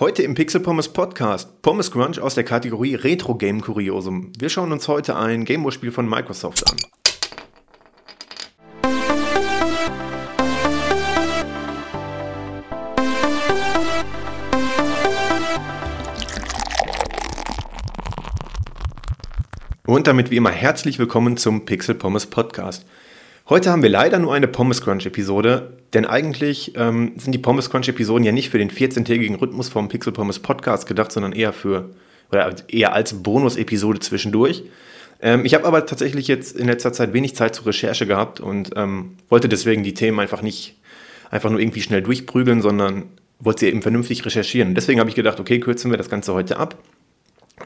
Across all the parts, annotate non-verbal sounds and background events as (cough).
Heute im Pixel Pommes Podcast Pommes Crunch aus der Kategorie Retro Game Kuriosum. Wir schauen uns heute ein Gameboy-Spiel von Microsoft an. Und damit wie immer herzlich willkommen zum Pixel Pommes Podcast. Heute haben wir leider nur eine Pommes Crunch Episode, denn eigentlich ähm, sind die Pommes Crunch Episoden ja nicht für den 14-tägigen Rhythmus vom Pixel Pommes Podcast gedacht, sondern eher für oder eher als Bonus-Episode zwischendurch. Ähm, ich habe aber tatsächlich jetzt in letzter Zeit wenig Zeit zur Recherche gehabt und ähm, wollte deswegen die Themen einfach nicht einfach nur irgendwie schnell durchprügeln, sondern wollte sie eben vernünftig recherchieren. deswegen habe ich gedacht, okay, kürzen wir das Ganze heute ab,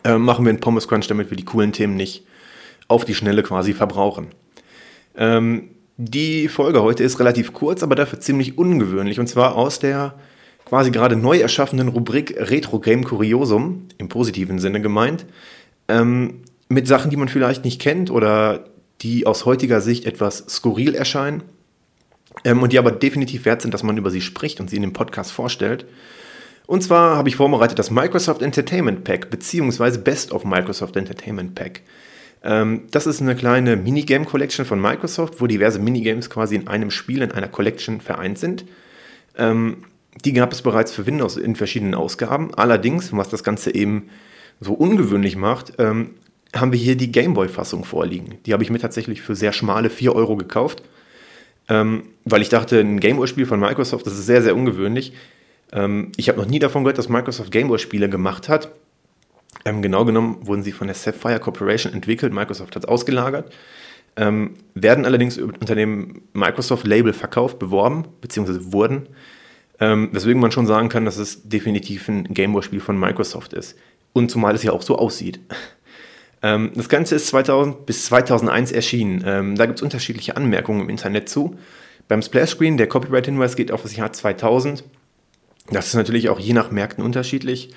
äh, machen wir einen Pommes Crunch, damit wir die coolen Themen nicht auf die Schnelle quasi verbrauchen. Ähm, die Folge heute ist relativ kurz, aber dafür ziemlich ungewöhnlich. Und zwar aus der quasi gerade neu erschaffenen Rubrik Retro Game Kuriosum, im positiven Sinne gemeint, ähm, mit Sachen, die man vielleicht nicht kennt oder die aus heutiger Sicht etwas skurril erscheinen ähm, und die aber definitiv wert sind, dass man über sie spricht und sie in dem Podcast vorstellt. Und zwar habe ich vorbereitet das Microsoft Entertainment Pack beziehungsweise Best of Microsoft Entertainment Pack. Ähm, das ist eine kleine Minigame Collection von Microsoft, wo diverse Minigames quasi in einem Spiel, in einer Collection vereint sind. Ähm, die gab es bereits für Windows in verschiedenen Ausgaben. Allerdings, was das Ganze eben so ungewöhnlich macht, ähm, haben wir hier die Gameboy-Fassung vorliegen. Die habe ich mir tatsächlich für sehr schmale 4 Euro gekauft, weil ich dachte, ein Gameboy-Spiel von Microsoft, das ist sehr, sehr ungewöhnlich. ich habe noch nie davon gehört, dass Microsoft Gameboy-Spiele gemacht hat. Ähm, genau genommen wurden sie von der Sapphire Corporation entwickelt, Microsoft hat es ausgelagert, ähm, werden allerdings unter dem Microsoft-Label verkauft, beworben, beziehungsweise wurden, ähm, weswegen man schon sagen kann, dass es definitiv ein Gameboy-Spiel von Microsoft ist. Und zumal es ja auch so aussieht. Ähm, das Ganze ist 2000 bis 2001 erschienen. Ähm, da gibt es unterschiedliche Anmerkungen im Internet zu. Beim Splash-Screen, der Copyright-Hinweis geht auf das Jahr 2000. Das ist natürlich auch je nach Märkten unterschiedlich.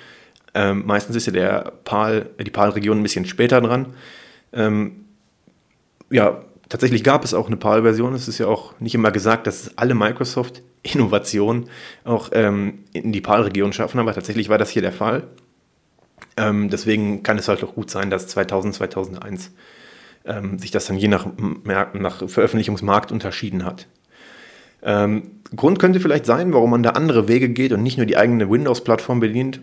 Ähm, meistens ist ja der PAL, die PAL-Region ein bisschen später dran. Ähm, ja, tatsächlich gab es auch eine PAL-Version. Es ist ja auch nicht immer gesagt, dass alle Microsoft-Innovationen auch ähm, in die PAL-Region schaffen, aber tatsächlich war das hier der Fall. Ähm, deswegen kann es halt auch gut sein, dass 2000, 2001 ähm, sich das dann je nach, nach Veröffentlichungsmarkt unterschieden hat. Ähm, Grund könnte vielleicht sein, warum man da andere Wege geht und nicht nur die eigene Windows-Plattform bedient,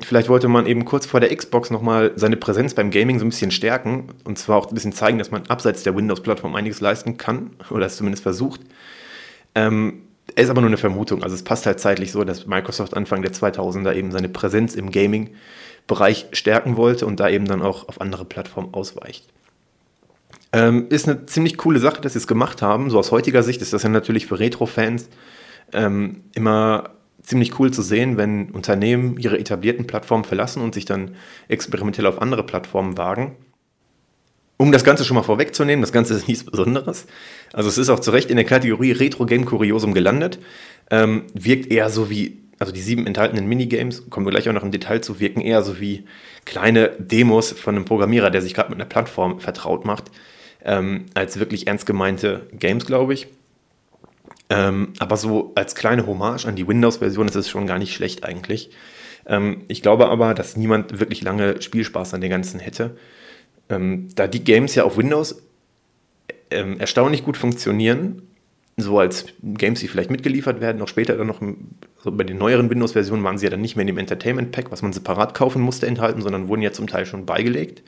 vielleicht wollte man eben kurz vor der Xbox nochmal seine Präsenz beim Gaming so ein bisschen stärken und zwar auch ein bisschen zeigen, dass man abseits der Windows-Plattform einiges leisten kann (laughs) oder es zumindest versucht. Ähm, ist aber nur eine Vermutung. Also es passt halt zeitlich so, dass Microsoft Anfang der 2000er eben seine Präsenz im Gaming-Bereich stärken wollte und da eben dann auch auf andere Plattformen ausweicht. Ähm, ist eine ziemlich coole Sache, dass sie es gemacht haben. So aus heutiger Sicht ist das ja natürlich für Retro-Fans ähm, immer ziemlich cool zu sehen, wenn Unternehmen ihre etablierten Plattformen verlassen und sich dann experimentell auf andere Plattformen wagen. Um das Ganze schon mal vorwegzunehmen, das Ganze ist nichts Besonderes. Also es ist auch zu Recht in der Kategorie Retro Game Kuriosum gelandet. Ähm, wirkt eher so wie, also die sieben enthaltenen Minigames, kommen wir gleich auch noch im Detail zu, wirken eher so wie kleine Demos von einem Programmierer, der sich gerade mit einer Plattform vertraut macht, ähm, als wirklich ernst gemeinte Games, glaube ich. Ähm, aber so als kleine Hommage an die Windows-Version ist es schon gar nicht schlecht eigentlich. Ähm, ich glaube aber, dass niemand wirklich lange Spielspaß an den ganzen hätte. Ähm, da die Games ja auf Windows ähm, erstaunlich gut funktionieren, so als Games, die vielleicht mitgeliefert werden, auch später dann noch so bei den neueren Windows-Versionen waren sie ja dann nicht mehr in dem Entertainment Pack, was man separat kaufen musste, enthalten, sondern wurden ja zum Teil schon beigelegt.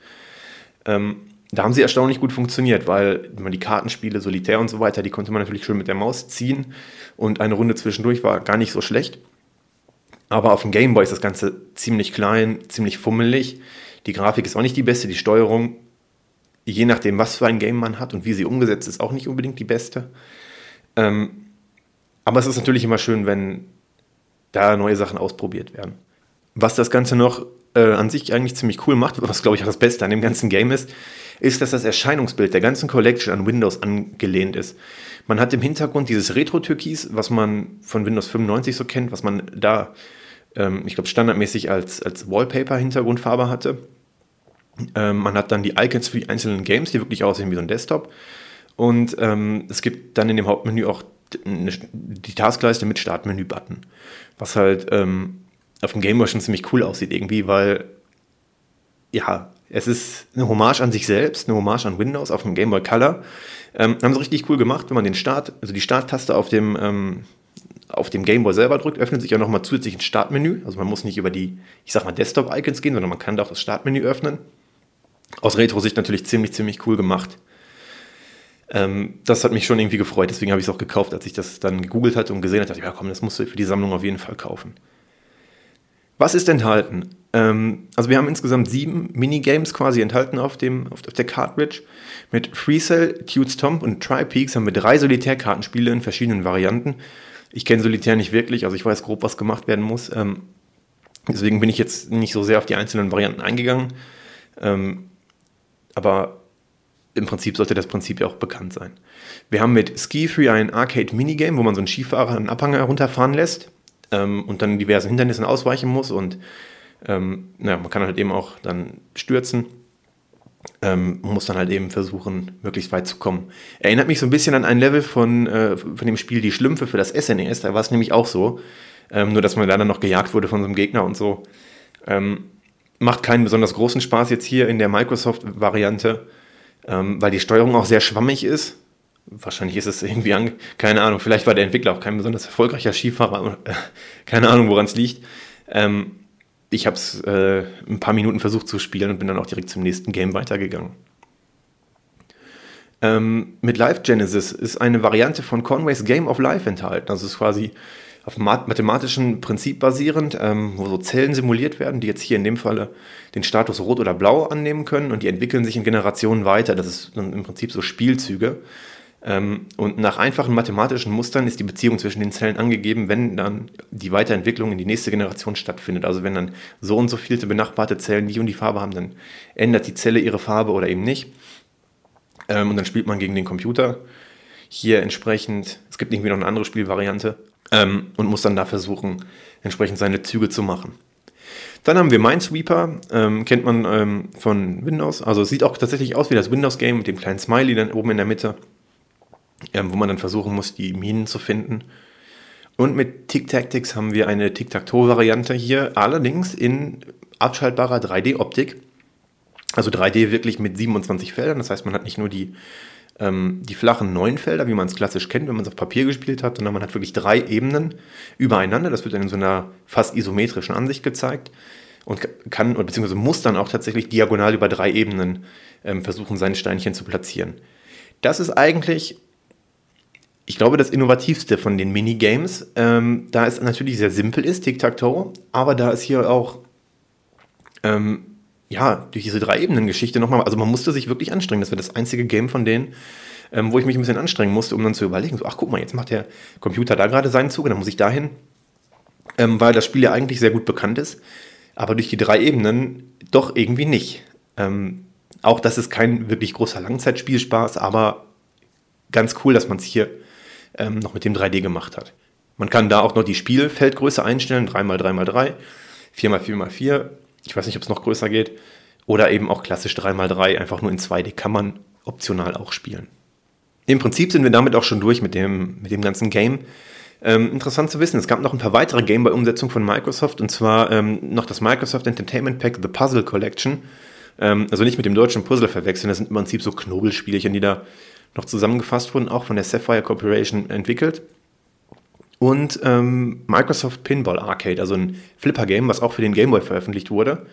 Ähm, da haben sie erstaunlich gut funktioniert, weil die Kartenspiele, Solitär und so weiter, die konnte man natürlich schön mit der Maus ziehen und eine Runde zwischendurch war gar nicht so schlecht. Aber auf dem Gameboy ist das Ganze ziemlich klein, ziemlich fummelig. Die Grafik ist auch nicht die beste, die Steuerung, je nachdem, was für ein Game man hat und wie sie umgesetzt ist, auch nicht unbedingt die beste. Ähm, aber es ist natürlich immer schön, wenn da neue Sachen ausprobiert werden. Was das Ganze noch äh, an sich eigentlich ziemlich cool macht, was glaube ich auch das Beste an dem ganzen Game ist, ist, dass das Erscheinungsbild der ganzen Collection an Windows angelehnt ist. Man hat im Hintergrund dieses Retro-Türkis, was man von Windows 95 so kennt, was man da, ähm, ich glaube, standardmäßig als, als Wallpaper-Hintergrundfarbe hatte. Ähm, man hat dann die Icons für die einzelnen Games, die wirklich aussehen wie so ein Desktop. Und ähm, es gibt dann in dem Hauptmenü auch die Taskleiste mit Startmenü-Button, was halt ähm, auf dem Gameboy schon ziemlich cool aussieht irgendwie, weil ja, es ist eine Hommage an sich selbst, eine Hommage an Windows auf dem Game Boy Color. Ähm, haben sie richtig cool gemacht, wenn man den Start, also die Starttaste auf dem, ähm, auf dem Game Boy selber drückt, öffnet sich ja nochmal zusätzlich ein Startmenü. Also man muss nicht über die, ich sag mal, Desktop-Icons gehen, sondern man kann da auch das Startmenü öffnen. Aus Retro-Sicht natürlich ziemlich, ziemlich cool gemacht. Ähm, das hat mich schon irgendwie gefreut, deswegen habe ich es auch gekauft, als ich das dann gegoogelt hatte und gesehen hatte, ja komm, das musst du für die Sammlung auf jeden Fall kaufen. Was ist enthalten? Ähm, also wir haben insgesamt sieben Minigames quasi enthalten auf, dem, auf, der Cartridge. Mit Freecell, Tudes Tomb und Tri-Peaks haben wir drei Solitärkartenspiele in verschiedenen Varianten. Ich kenne Solitär nicht wirklich, also ich weiß grob, was gemacht werden muss. Ähm, deswegen bin ich jetzt nicht so sehr auf die einzelnen Varianten eingegangen. Ähm, aber im Prinzip sollte das Prinzip ja auch bekannt sein. Wir haben mit Ski Free ein Arcade-Minigame, wo man so einen Skifahrer einen Abhang herunterfahren lässt ähm, und dann diversen Hindernissen ausweichen muss und ähm, ja, man kann halt eben auch dann stürzen. Ähm, muss dann halt eben versuchen, möglichst weit zu kommen. Erinnert mich so ein bisschen an ein Level von, äh, von dem Spiel Die Schlümpfe für das SNES. E da war es nämlich auch so. Ähm, nur, dass man dann noch gejagt wurde von so einem Gegner und so. Ähm, macht keinen besonders großen Spaß jetzt hier in der Microsoft-Variante, ähm, weil die Steuerung auch sehr schwammig ist. Wahrscheinlich ist es irgendwie, an, keine Ahnung, vielleicht war der Entwickler auch kein besonders erfolgreicher Skifahrer, äh, keine Ahnung, woran es liegt. Ähm, ich habe es äh, ein paar Minuten versucht zu spielen und bin dann auch direkt zum nächsten Game weitergegangen. Ähm, mit Life Genesis ist eine Variante von Conways Game of Life enthalten. Das ist quasi auf mathematischen Prinzip basierend, ähm, wo so Zellen simuliert werden, die jetzt hier in dem Falle den Status Rot oder Blau annehmen können und die entwickeln sich in Generationen weiter. Das ist im Prinzip so Spielzüge. Ähm, und nach einfachen mathematischen Mustern ist die Beziehung zwischen den Zellen angegeben, wenn dann die Weiterentwicklung in die nächste Generation stattfindet. Also wenn dann so und so viele benachbarte Zellen die und die Farbe haben, dann ändert die Zelle ihre Farbe oder eben nicht. Ähm, und dann spielt man gegen den Computer. Hier entsprechend, es gibt irgendwie noch eine andere Spielvariante ähm, und muss dann da versuchen, entsprechend seine Züge zu machen. Dann haben wir Minesweeper, ähm, kennt man ähm, von Windows. Also es sieht auch tatsächlich aus wie das Windows-Game mit dem kleinen Smiley dann oben in der Mitte ähm, wo man dann versuchen muss, die Minen zu finden. Und mit Tic Tactics haben wir eine Tic-Tac-Toe-Variante hier, allerdings in abschaltbarer 3D-Optik. Also 3D wirklich mit 27 Feldern. Das heißt, man hat nicht nur die, ähm, die flachen neun Felder, wie man es klassisch kennt, wenn man es auf Papier gespielt hat, sondern man hat wirklich drei Ebenen übereinander. Das wird dann in so einer fast isometrischen Ansicht gezeigt und kann, beziehungsweise muss dann auch tatsächlich diagonal über drei Ebenen ähm, versuchen, sein Steinchen zu platzieren. Das ist eigentlich ich glaube, das Innovativste von den Minigames, ähm, da es natürlich sehr simpel ist, Tic-Tac-Toe, aber da ist hier auch, ähm, ja, durch diese Drei-Ebenen-Geschichte nochmal, also man musste sich wirklich anstrengen. Das war das einzige Game von denen, ähm, wo ich mich ein bisschen anstrengen musste, um dann zu überlegen, so, ach guck mal, jetzt macht der Computer da gerade seinen Zug, dann muss ich dahin, ähm, weil das Spiel ja eigentlich sehr gut bekannt ist, aber durch die drei Ebenen doch irgendwie nicht. Ähm, auch das ist kein wirklich großer Langzeitspielspaß, aber ganz cool, dass man es hier ähm, noch mit dem 3D gemacht hat. Man kann da auch noch die Spielfeldgröße einstellen, 3x3x3, 4x4x4. Ich weiß nicht, ob es noch größer geht. Oder eben auch klassisch 3x3, einfach nur in 2D kann man optional auch spielen. Im Prinzip sind wir damit auch schon durch mit dem, mit dem ganzen Game. Ähm, interessant zu wissen, es gab noch ein paar weitere Game-by-Umsetzungen von Microsoft und zwar ähm, noch das Microsoft Entertainment Pack The Puzzle Collection. Ähm, also nicht mit dem deutschen Puzzle verwechseln, das sind im Prinzip so Knobelspielchen, die da noch zusammengefasst wurden, auch von der Sapphire Corporation entwickelt. Und ähm, Microsoft Pinball Arcade, also ein Flipper-Game, was auch für den Game Boy veröffentlicht wurde.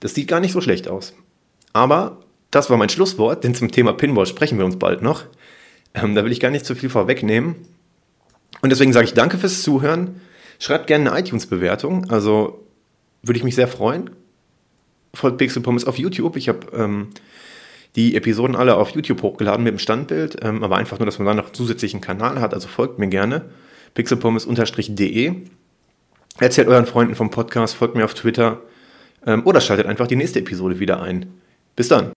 Das sieht gar nicht so schlecht aus. Aber das war mein Schlusswort, denn zum Thema Pinball sprechen wir uns bald noch. Ähm, da will ich gar nicht zu viel vorwegnehmen. Und deswegen sage ich danke fürs Zuhören. Schreibt gerne eine iTunes-Bewertung, also würde ich mich sehr freuen. Folgt Pixel Pommes auf YouTube. Ich habe ähm, die Episoden alle auf YouTube hochgeladen mit dem Standbild, ähm, aber einfach nur, dass man da noch einen zusätzlichen Kanal hat. Also folgt mir gerne. pixelpommes-de. Erzählt euren Freunden vom Podcast, folgt mir auf Twitter ähm, oder schaltet einfach die nächste Episode wieder ein. Bis dann.